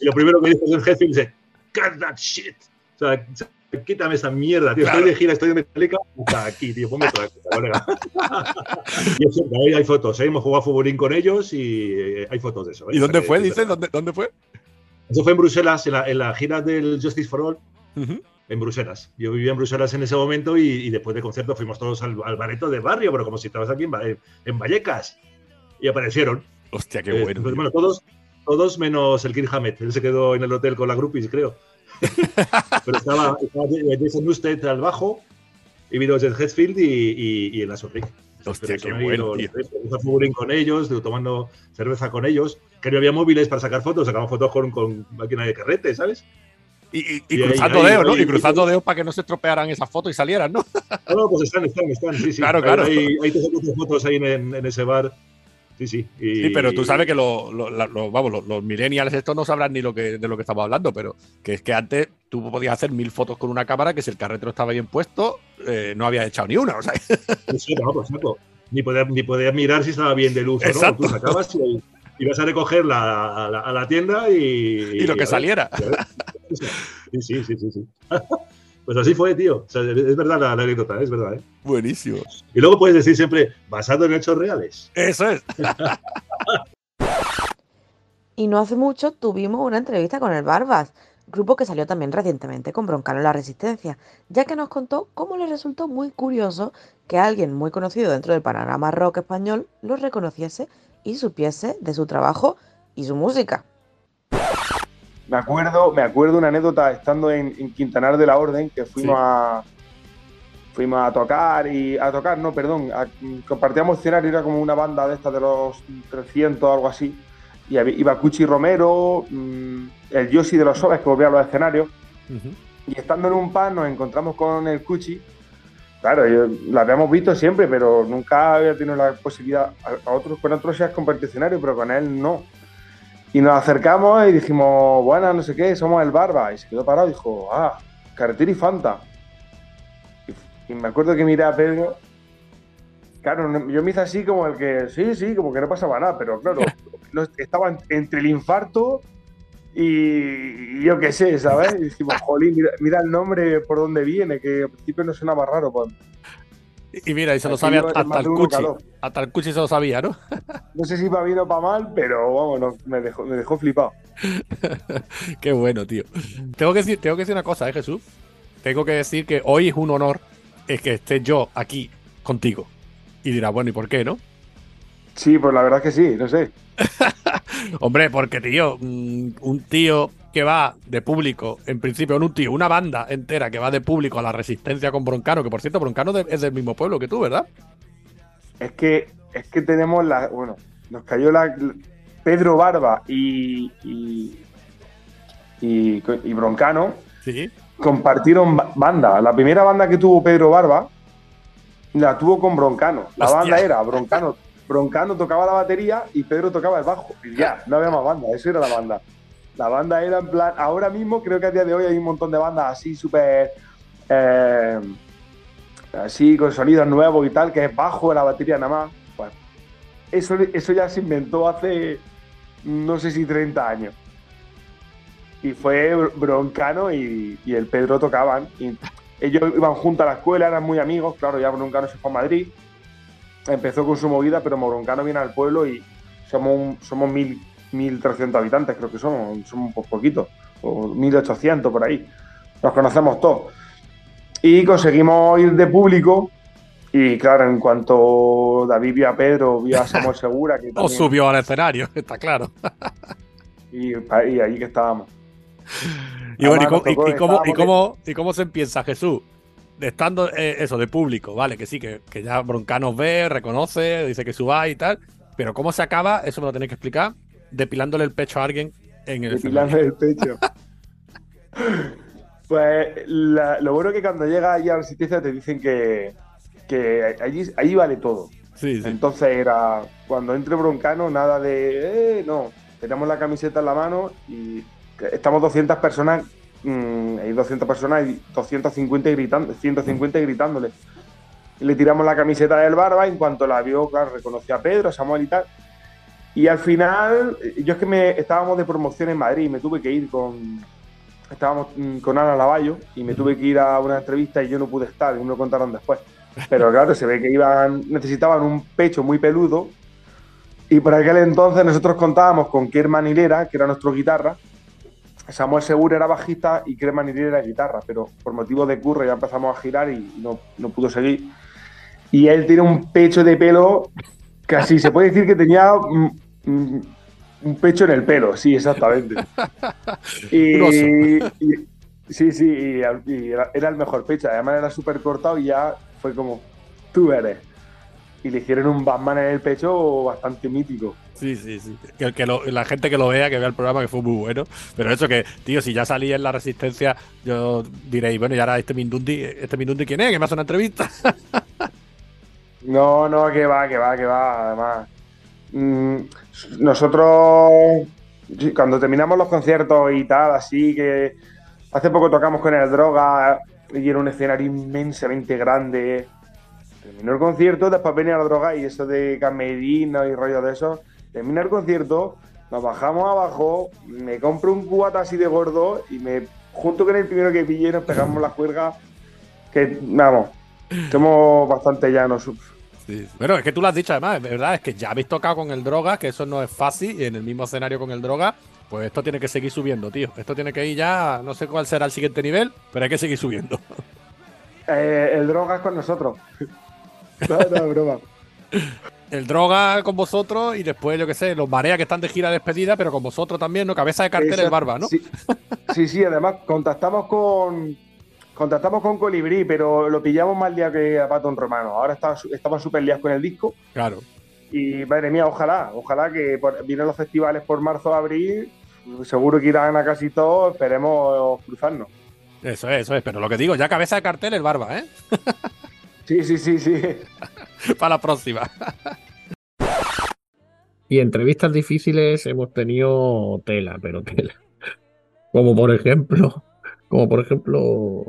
Y lo primero que dijo el jefe dice, cut that shit. O sea, quítame esa mierda, tío. Claro. Estoy de gira, estoy de Metallica, hasta aquí, tío. Ponme otra cosa, colega. y es cierto, hay, hay fotos, ¿eh? hemos jugado futbolín con ellos y eh, hay fotos de eso. ¿eh? ¿Y dónde sea, fue? que- Dice, ¿dónde, dónde fue? Eso fue en Bruselas, en la, en la gira del Justice for All. En Bruselas. Yo vivía en Bruselas en ese momento y, y después del concierto fuimos todos al, al bareto de barrio, pero como si estabas aquí en, en- Vallecas. Y aparecieron. Hostia, qué Eh, bueno. pues, bueno, todos, todos menos el Kirk Hammett. Él se quedó en el hotel con la groupies, creo. pero estaba, estaba Jason Newsted al bajo, y vino Jet Hetfield y, y, y el. Hostia, qué bueno, los tío. futbolín con ellos, tomando cerveza con ellos. Que no había móviles para sacar fotos, sacamos fotos con, con máquina de carrete, ¿sabes? Y, y- y Y ahí- cruzando ahí- dedos, ¿no? ahí- Y cruzando dedos para que no se estropearan esas fotos y salieran, ¿no? No, no, pues están, están, están, sí, sí. Claro, claro. Saco tus fotos ahí en, en ese bar. Sí, sí. Sí, pero tú sabes que lo- lo- vamos, los, los millennials estos no sabrán ni lo que, de lo que estamos hablando, pero que es que antes tú podías hacer mil fotos con una cámara que si el carretero estaba bien puesto, eh, no había echado ni una. O sea, Sí, no, pues, saco. Ni poder, ni poder mirar si estaba bien de luz o no. Tú sacabas y ibas a recogerla a la, a la tienda y. Y lo que saliera. y. Sí, sí, sí, sí. sí. Pues así fue, tío. O sea, es verdad la, la anécdota, es verdad. ¿eh? buenísimo. Y luego puedes decir siempre, basado en hechos reales. Eso es. Y no hace mucho tuvimos una entrevista con el Barbas, grupo que salió también recientemente con Broncano en la Resistencia, ya que nos contó cómo le resultó muy curioso que alguien muy conocido dentro del panorama rock español lo reconociese y supiese de su trabajo y su música. Me acuerdo, me acuerdo una anécdota estando en, en Quintanar de la Orden, que fuimos Sí. a fuimos a tocar y a tocar, no, perdón, a- compartíamos escenario, era como una banda de estas de los 300 o algo así. Y había- iba Cuchi Romero, mm, el Yoshi de los Sobes que volvía a los escenarios. Y estando en un pan nos encontramos con el Cuchi. Claro, yo, la habíamos visto siempre, pero nunca había tenido la posibilidad. A, a otros, con otros compartido escenario, pero con él no. Y nos acercamos y dijimos, bueno, no sé qué, somos el Barba. Y se quedó parado y dijo, ah, carretera y Fanta. Y, y me acuerdo que miré a Pedro. Claro, yo me hice así como el que, sí, sí, como que no pasaba nada, pero claro, estaba en- entre el infarto y, y yo qué sé, ¿sabes? Y dijimos, jolín, mira, mira el nombre por dónde viene, que al principio no sonaba raro. Pues. Y mira, y se lo sabe hasta, el Cuchi. Hasta el Cuchi se lo sabía, ¿no? No sé si para bien o para mal, pero vamos, no, me, dejó, me dejó flipado. Qué bueno, tío. Tengo que decir, tengo que decir una cosa, ¿eh, Jesús? Tengo que decir que hoy es un honor es que esté yo aquí contigo. Y dirá, bueno, ¿y por qué, no? Sí, pues la verdad es que sí, no sé. Hombre, porque, tío, mm, un tío que va de público, en principio, un tío, una banda entera que va de público a la resistencia con Broncano, que por cierto, Broncano es del mismo pueblo que tú, ¿verdad? Es que, es que tenemos la. Bueno, nos cayó la. Pedro Barba y. y, y, y Broncano Sí. compartieron ba- banda. La primera banda que tuvo Pedro Barba la tuvo con Broncano. La Hostia. banda era Broncano. Broncano tocaba la batería y Pedro tocaba el bajo. Y ya, no había más banda, eso era la banda. La banda era en plan. Ahora mismo creo que a día de hoy hay un montón de bandas así súper. eh, así con sonidos nuevos y tal, que es bajo la batería nada más. Pues, eso, eso ya se inventó hace no sé si 30 años. Y fue Br- Broncano y, y el Pedro tocaban. Y ellos iban juntos a la escuela, eran muy amigos. Claro, ya Broncano se fue a Madrid. Empezó con su movida, pero Broncano viene al pueblo y somos, un- somos mil, 1.300 habitantes, creo que somos. Somos un poquitos. O 1.800 por ahí. Nos conocemos todos. Y conseguimos ir de público. Y claro, en cuanto David vio a Pedro, vio a Samuel Segura, que O también- subió al escenario, está claro. y, y ahí que estábamos. Y bueno, ¿y Además, cómo, y- cómo- y cómo- y cómo se empieza, Jesús? Estando eh, eso de público, vale, que sí, que, que ya Broncano ve, reconoce, dice que suba y tal, pero ¿cómo se acaba? Eso me lo tenéis que explicar. Depilándole el pecho a alguien en el Depilarme el pecho. Pues la- lo bueno es que cuando llega allí a la resistencia te dicen que, que allí, allí vale todo. Sí, sí. Entonces era, cuando entre Broncano, nada de, eh, no, tenemos la camiseta en la mano y estamos 200 personas, mm, hay 200 personas y 250 gritando, 150 gritándole. Le tiramos la camiseta del barba, en cuanto la vio, claro, reconoció a Pedro, a Samuel y tal. Y al final, yo es que me estábamos de promoción en Madrid y me tuve que ir con, estábamos mm, con Ana Lavallo y me tuve que ir a una entrevista y yo no pude estar, y me lo contaron después. Pero claro, se ve que iban, necesitaban un pecho muy peludo y por aquel entonces nosotros contábamos con Kerman Hilera, que era nuestro guitarra, Samuel Segura era bajista y Kerman Hilera era guitarra, pero por motivos de curro ya empezamos a girar y no, no pudo seguir. Y él tiene un pecho de pelo casi, se puede decir que tenía mm, mm, un pecho en el pelo, sí, exactamente. Y, sí, sí, y, y era, era el mejor pecho. Además era súper cortado y ya fue como, tú eres. Y le hicieron un Batman en el pecho bastante mítico. Sí, sí, sí. Que, que la gente que lo vea, que vea el programa, que fue muy bueno. Pero eso que, tío, si ya salí en la resistencia, yo diréis, bueno, y ahora este Mindundi, ¿este Mindundi quién es? Que me hace una entrevista. No, no, que va, que va, que va. Además, mm, nosotros, cuando terminamos los conciertos y tal, así que hace poco tocamos con el Droga y era un escenario inmensamente grande. Terminó el concierto, después venía la droga y eso de camerino y rollo de eso. Termina el concierto, nos bajamos abajo, me compro un cubata así de gordo y me junto con el primero que pillé nos pegamos la cuerda. Que, vamos, somos bastante llanos. Bueno, es que tú lo has dicho además, es verdad, es que ya habéis tocado con el droga, que eso no es fácil, y en el mismo escenario con el droga, pues esto tiene que seguir subiendo, tío. Esto tiene que ir ya, no sé cuál será el siguiente nivel, pero hay que seguir subiendo. Eh, el droga es con nosotros. No, no, broma. El droga con vosotros y después, yo qué sé, los marea que están de gira despedida, pero con vosotros también, ¿no? Cabeza de cartel el Exacto, barba, ¿no? Sí, sí, sí, además contactamos con contactamos con Colibrí, pero lo pillamos más día que a Patón Romano. Ahora está, estaban súper liados con el disco. Claro. Y madre mía, ojalá, ojalá que por- vienen los festivales por marzo, abril. Seguro que irán a casi todos, esperemos cruzarnos. Eso es, eso es, pero lo que digo, ya cabeza de cartel el barba, ¿eh? Sí, sí, sí, sí. Para la próxima. Y entrevistas difíciles hemos tenido tela, pero tela. Como por ejemplo, como por ejemplo,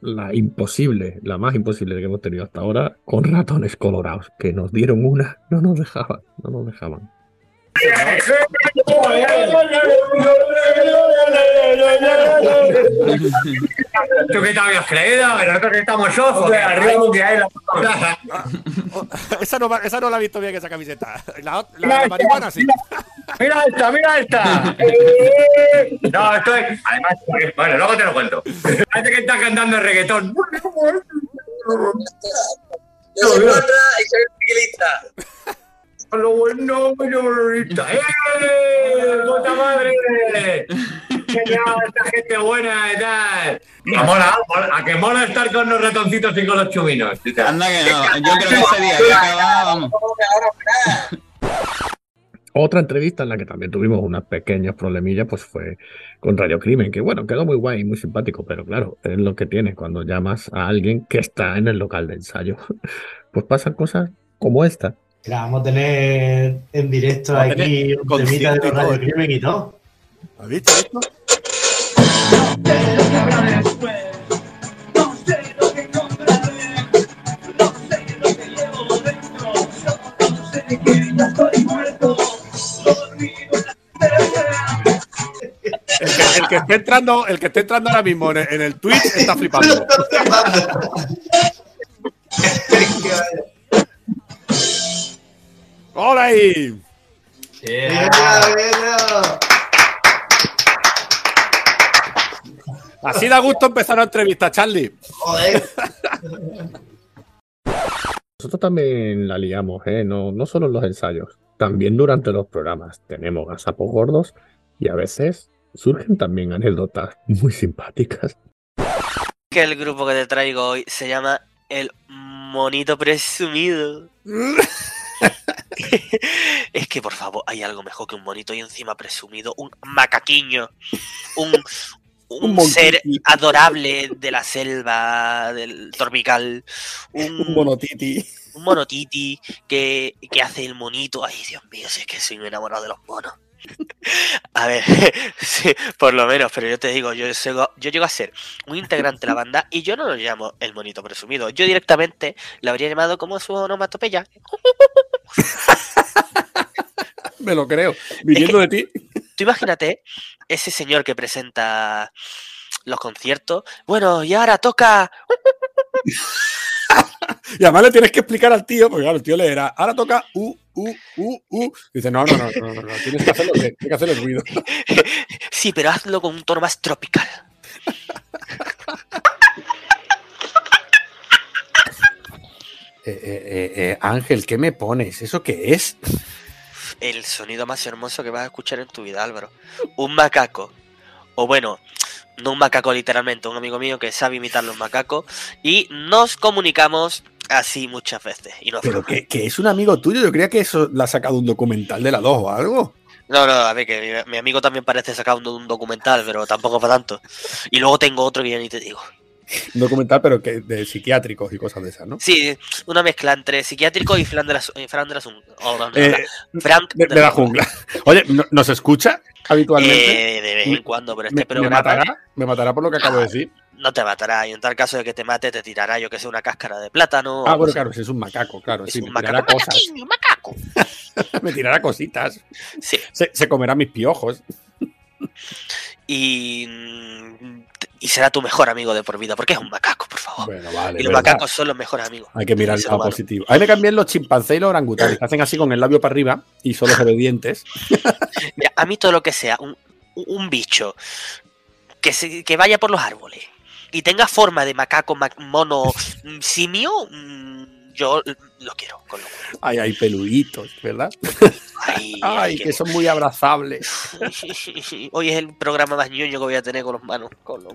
la imposible, la más imposible que hemos tenido hasta ahora, con ratones colorados, que nos dieron una, no nos dejaban, no nos dejaban. ¿Tú qué te habías creído? Que nosotros estamos sofos. que arriba que hay la esa, no, esa no la he visto bien, esa camiseta. La, marihuana sí. Mira esta, mira esta. No, esto es. Además, bueno, luego te lo cuento. Parece que estás cantando reggaetón. Yo soy contra y soy tranquilista. Lo bueno, bueno, bonita. ¡Eh! ¡Puta madre! Genial, esta gente buena y tal. A mola, a que mola estar con los ratoncitos y con los chuminos. Anda que no, yo creo que ese día que acababa, vamos. Otra entrevista en la que también tuvimos unas pequeñas problemillas, pues fue con Radio Crimen, que bueno, quedó muy guay y muy simpático, pero claro, es lo que tienes cuando llamas a alguien que está en el local de ensayo. Pues pasan cosas como esta. Mira, vamos a tener en directo Vamos aquí un temita de Radio. Crimen y todo. ¿Has visto esto? El que, el que esté entrando, el que esté entrando ahora mismo en el, en el Twitch está flipando. ¡Hola ahí! Así da gusto empezar la entrevista, Charlie. Nosotros también la liamos, ¿eh? No, no solo en los ensayos, también durante los programas. Tenemos gazapos gordos y a veces surgen también anécdotas muy simpáticas. Que el grupo que te traigo hoy se llama El Monito Presumido. es que, por favor, hay algo mejor que un monito y encima presumido. Un macaquiño. Un, un, Un ser adorable de la selva, del tropical. Un, Un monotiti. un monotiti que, que hace el monito. Ay, Dios mío, si es que soy un enamorado de los monos. A ver, sí, por lo menos, pero yo te digo, yo, llego- yo llego a ser un integrante de la banda y yo no lo llamo el monito presumido. Yo directamente lo habría llamado como su onomatopeya. Me lo creo. Viniendo de ti. Tú imagínate ese señor que presenta los conciertos. Bueno, y ahora toca. Y además le tienes que explicar al tío, porque claro, el tío le era, ahora toca u, u, u, u. Dice, no, no, no, no, no, no, tienes que hacerlo, tienes que hacer el ruido. Sí, pero hazlo con un tono más tropical. Eh, eh, eh, Ángel, ¿qué me pones? ¿Eso qué es? El sonido más hermoso que vas a escuchar en tu vida, Álvaro. Un macaco. O bueno, no un macaco literalmente, un amigo mío que sabe imitar los macacos. Y nos comunicamos así muchas veces. Y Pero que, que es un amigo tuyo, yo creía que eso le ha sacado un documental de la 2 o algo. No, no, a ver, que mi, mi amigo también parece sacando un documental, pero tampoco para tanto. Y luego tengo otro que ya ni te digo. Un documental, pero que de psiquiátricos y cosas de esas, ¿no? Sí, una mezcla entre psiquiátrico y Fran de la, Fran de la, Sun- oh, no, no, Eh, Frank de, de la jungla. Oye, ¿no- ¿nos escucha habitualmente? Eh, de vez en cuando, pero este me, me programa matará, me matará por lo que acabo de decir. no te matará. Y en tal caso de que te mate, te tirará, yo que sé, una cáscara de plátano. Ah, bueno, claro, si es un macaco, claro. Es sí, un me macaco. tirará cosas. un macaco. me tirará cositas. Sí. Se, se comerá mis piojos. Y, y será tu mejor amigo de por vida, porque es un macaco, por favor. Bueno, vale. y los verdad. macacos son los mejores amigos. Hay que mirar humano. positivo. A mí me cambian los chimpancés y los orangutanes, hacen así con el labio para arriba y son los obedientes. Mira, a mí todo lo que sea un, un bicho que, se- que vaya por los árboles y tenga forma de macaco, ma- mono, simio, mm, yo lo quiero. Con locura. Ay, hay peluditos, ¿verdad? Ay, que son muy abrazables. Hoy es el programa más ñoño que voy a tener con los manos. Con los.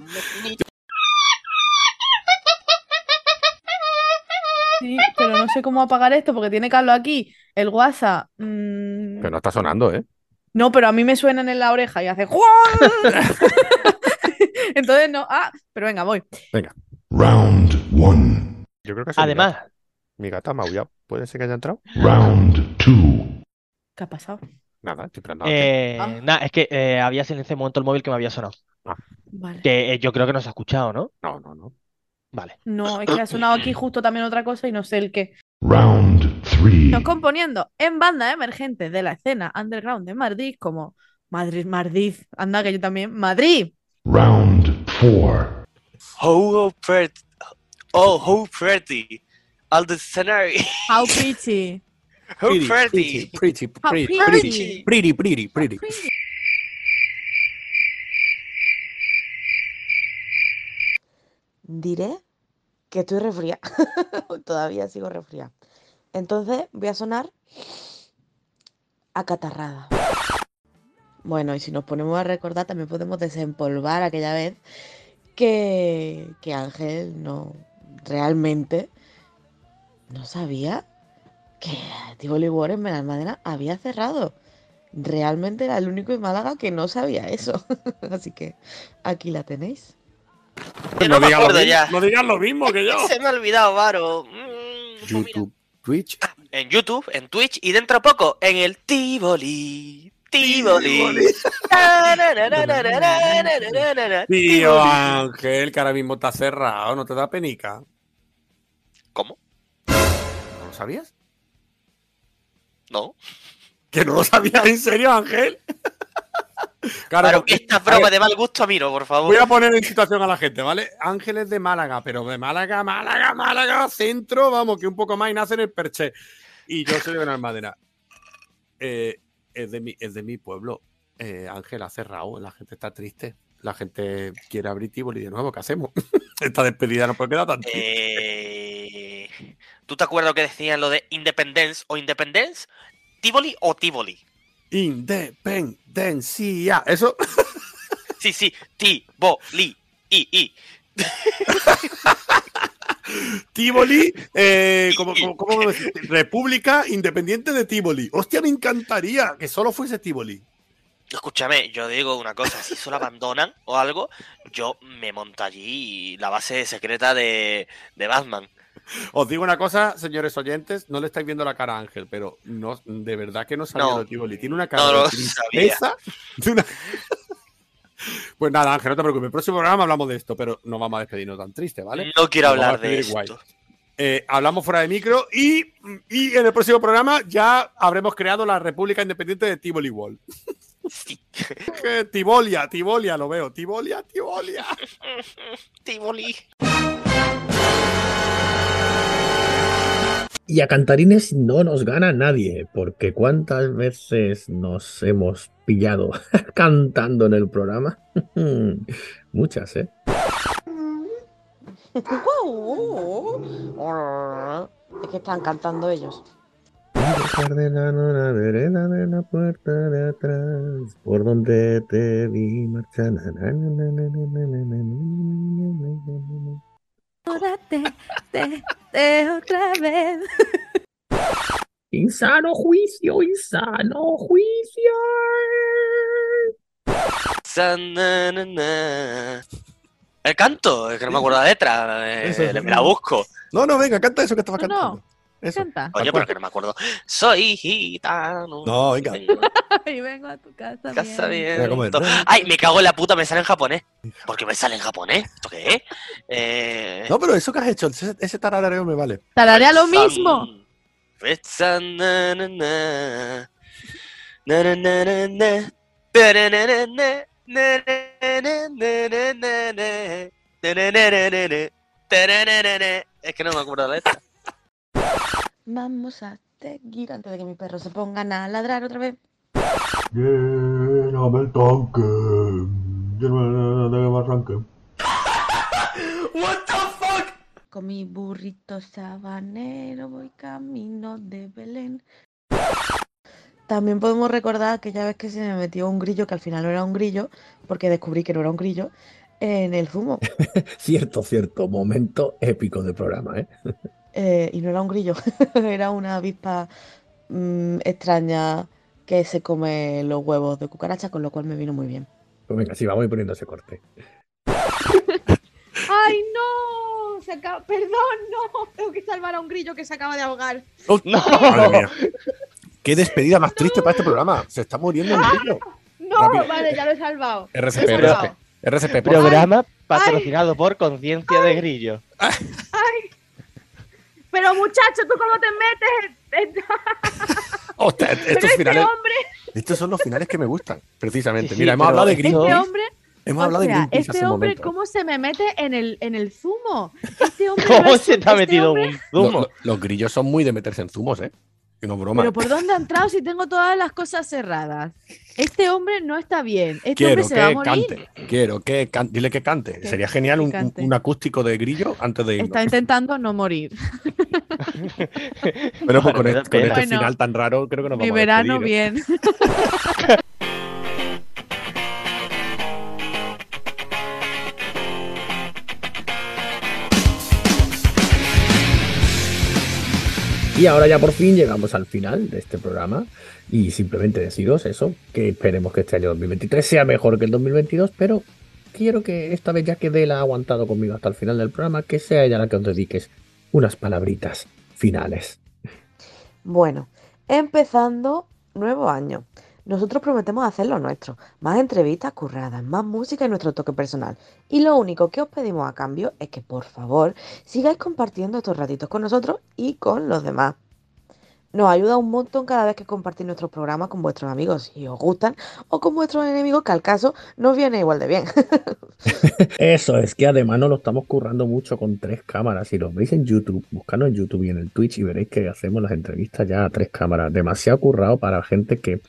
Sí, pero no sé cómo apagar esto porque tiene Carlos aquí el WhatsApp. mm, Pero no está sonando, ¿eh? No, pero a mí me suenan en la oreja y hace ¡Juan! Entonces no. Ah, pero venga, voy. Venga. Round one. Yo creo que Además. Mi gata ha maullado. ¿Puede ser que haya entrado? Round two. ¿Qué ha pasado? Nada, estoy esperando. eh, Ah. nada, es que eh, había sido en ese momento el móvil que me había sonado. Vale. Que eh, yo creo que no se ha escuchado, ¿no? No, no, no. Vale. No, es que ha sonado aquí justo también otra cosa y no sé el qué. Round three. Nos componiendo en bandas emergentes de la escena underground de Madrid como Madrid, Madrid, anda que yo también, Madrid. Round four. Oh, oh, pretty. Oh, oh, pretty. All the scenery. How pretty. Oh, Pretty, pretty. pretty, How pretty, pretty. pretty, pretty, pretty. Diré que estoy resfriada. Todavía sigo resfriada. Entonces voy a sonar acatarrada. Bueno, y si nos ponemos a recordar, también podemos desempolvar aquella vez que, que Ángel no realmente no sabía que Tivoli War en Benalmádena había cerrado. Realmente era el único en Málaga que no sabía eso. Así que aquí la tenéis. Yo no digas lo mismo- ya. no digas lo mismo que yo. Se me ha olvidado, Varo. Mm, YouTube, Twitch. En YouTube, en Twitch y dentro poco en el Tivoli. Tivoli. Tío Ángel, que ahora mismo está cerrado, ¿no te da penica? ¿Cómo? ¿No lo sabías? No. ¿Que no lo sabías en serio, Ángel? Claro, Claro, porque- esta broma de mal gusto a mí no, por favor. Voy a poner en situación a la gente, ¿vale? Ángel es de Málaga, pero de Málaga, Málaga, Málaga, centro, vamos, que un poco más y nace en el Perché. Y yo soy de Benalmádena. Eh, es, de mi, es de mi pueblo. Eh, Ángel ha cerrado, la gente está triste. La gente quiere abrir Tivoli de nuevo, ¿qué hacemos? Esta despedida no puede quedar tan. Eh, ¿Tú te acuerdas lo que decían lo de Independence o Independence? ¿Tivoli o Tivoli? Independencia. Eso. Sí, sí, Tivoli. I, I. Tivoli, eh, ¿cómo, cómo- cómo me decís? República Independiente de Tivoli. Hostia, me encantaría que solo fuese Tivoli. Escúchame, yo digo una cosa, si eso lo abandonan o algo, yo me monto allí la base secreta de, de Batman. Os digo una cosa, señores oyentes, no le estáis viendo la cara a Ángel, pero no, de verdad que no sabía No. lo de Tivoli. Tiene una cara No de tristeza, una- Pues nada, Ángel, no te preocupes. El próximo programa hablamos de esto, pero no vamos a despedirnos tan triste, ¿vale? No quiero Nos hablar de esto. Eh, hablamos fuera de micro y, y en el próximo programa ya habremos creado la República Independiente de Tivoli Wall. Tibolia, Tibolia, lo veo. Tibolia, Tibolia. Tivoli. Y a cantarines no nos gana nadie, porque cuántas veces nos hemos pillado cantando en el programa. Muchas, ¿eh? Es que están cantando ellos de la vereda de la puerta de atrás, por donde te vi marchar. Ahora te, te, otra vez. Insano juicio, insano juicio. El canto, es que no me acuerdo la letra, eh, eso, me la busco. No, no, venga, canta eso que estabas no, cantando. No. Eso. Canta. Oye, pero que no me acuerdo. Soy gitano. No, venga. Y vengo a tu casa. Casa bien. Ay, me cago en la puta, me sale en japonés. ¿Por qué me sale en japonés? ¿Esto qué es? Eh, No, pero eso que has hecho, ese, ese tarareo me vale. Tararea lo mismo. Es que no me acuerdo la letra. Vamos a seguir antes de que mis perros se pongan a ladrar otra vez. Lléname el tanque. Lléname de arranque. What the fuck? Con mi burrito sabanero voy camino de Belén. También podemos recordar aquella vez que se me metió un grillo, que al final no era un grillo, porque descubrí que no era un grillo, en el zumo. Cierto, cierto, momento épico del programa, ¿eh? Eh, y no era un grillo, era una avispa mm, extraña que se come los huevos de cucaracha, con lo cual me vino muy bien. Pues venga, sí, vamos a ir poniendo ese corte. ¡Ay, no! Se acaba... Perdón, no. Tengo que salvar a un grillo que se acaba de ahogar. Madre mía. Qué despedida más triste para este programa. Se está muriendo el grillo. No, Rápido. vale, ya lo he salvado. RCP, he RCP. salvado. RCP, Programa patrocinado por Conciencia de Grillo. Ay. Pero muchacho, ¿tú cómo te metes? Hostia, estos este finales. hombre, Estos son los finales que me gustan, precisamente. Sí, Mira, hemos hablado de Greenpeace. este hombre, Hemos o hablado de Greenpeace este hace hombre, momento. ¿cómo se me mete en el, en el zumo? Este hombre ¿Cómo no es se te ha este metido hombre- un zumo? lo- los grillos son muy de meterse en zumos, ¿eh? Que no es broma. Pero ¿por dónde ha entrado si tengo todas las cosas cerradas? Este hombre no está bien. Este Quiero hombre se va a que morir. cante. Quiero que cante. Dile que cante. Que- Sería genial que un, un- cante. un acústico de grillo antes de irnos. Está intentando no morir. Pero pues con, este, con este Bueno, final tan raro, creo que nos Mi vamos a verano despedir, ¿eh? bien. Y ahora ya por fin llegamos al final de este programa y simplemente deciros eso, que esperemos que este año 2023 sea mejor que el 2022, pero quiero que esta vez ya que Dela ha aguantado conmigo hasta el final del programa, que sea ella la que os dediques unas palabritas finales. Bueno, empezando nuevo año. Nosotros prometemos hacer lo nuestro, más entrevistas curradas, más música y nuestro toque personal. Y lo único que os pedimos a cambio es que por favor sigáis compartiendo estos ratitos con nosotros y con los demás. Nos ayuda un montón cada vez que compartís nuestros programas con vuestros amigos si os gustan o con vuestros enemigos que al caso nos viene igual de bien. Eso es que además nos lo estamos currando mucho con tres cámaras. Si los veis en YouTube, buscadlo en YouTube y en el Twitch y veréis que hacemos las entrevistas ya a tres cámaras. Demasiado currado para gente que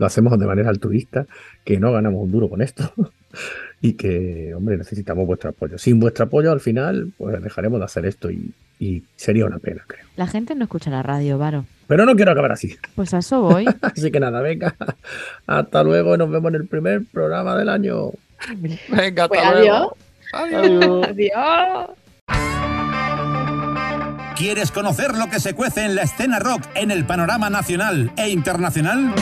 lo hacemos de manera altruista, que no ganamos un duro con esto y que, hombre, necesitamos vuestro apoyo. Sin vuestro apoyo, al final, pues dejaremos de hacer esto y, y sería una pena, creo. La gente no escucha la radio, Varo. Pero no quiero acabar así. Pues a eso voy. Así que nada, venga. Hasta luego y nos vemos en el primer programa del año. Venga, hasta Pues luego. adiós. Adiós. ¿Quieres conocer lo que se cuece en la escena rock en el panorama nacional e internacional?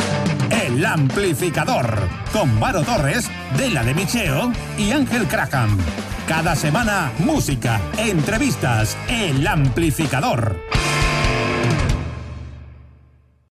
El Amplificador, con Varo Torres, Dela de Micheo y Ángel Craham. Cada semana, música, entrevistas, El Amplificador.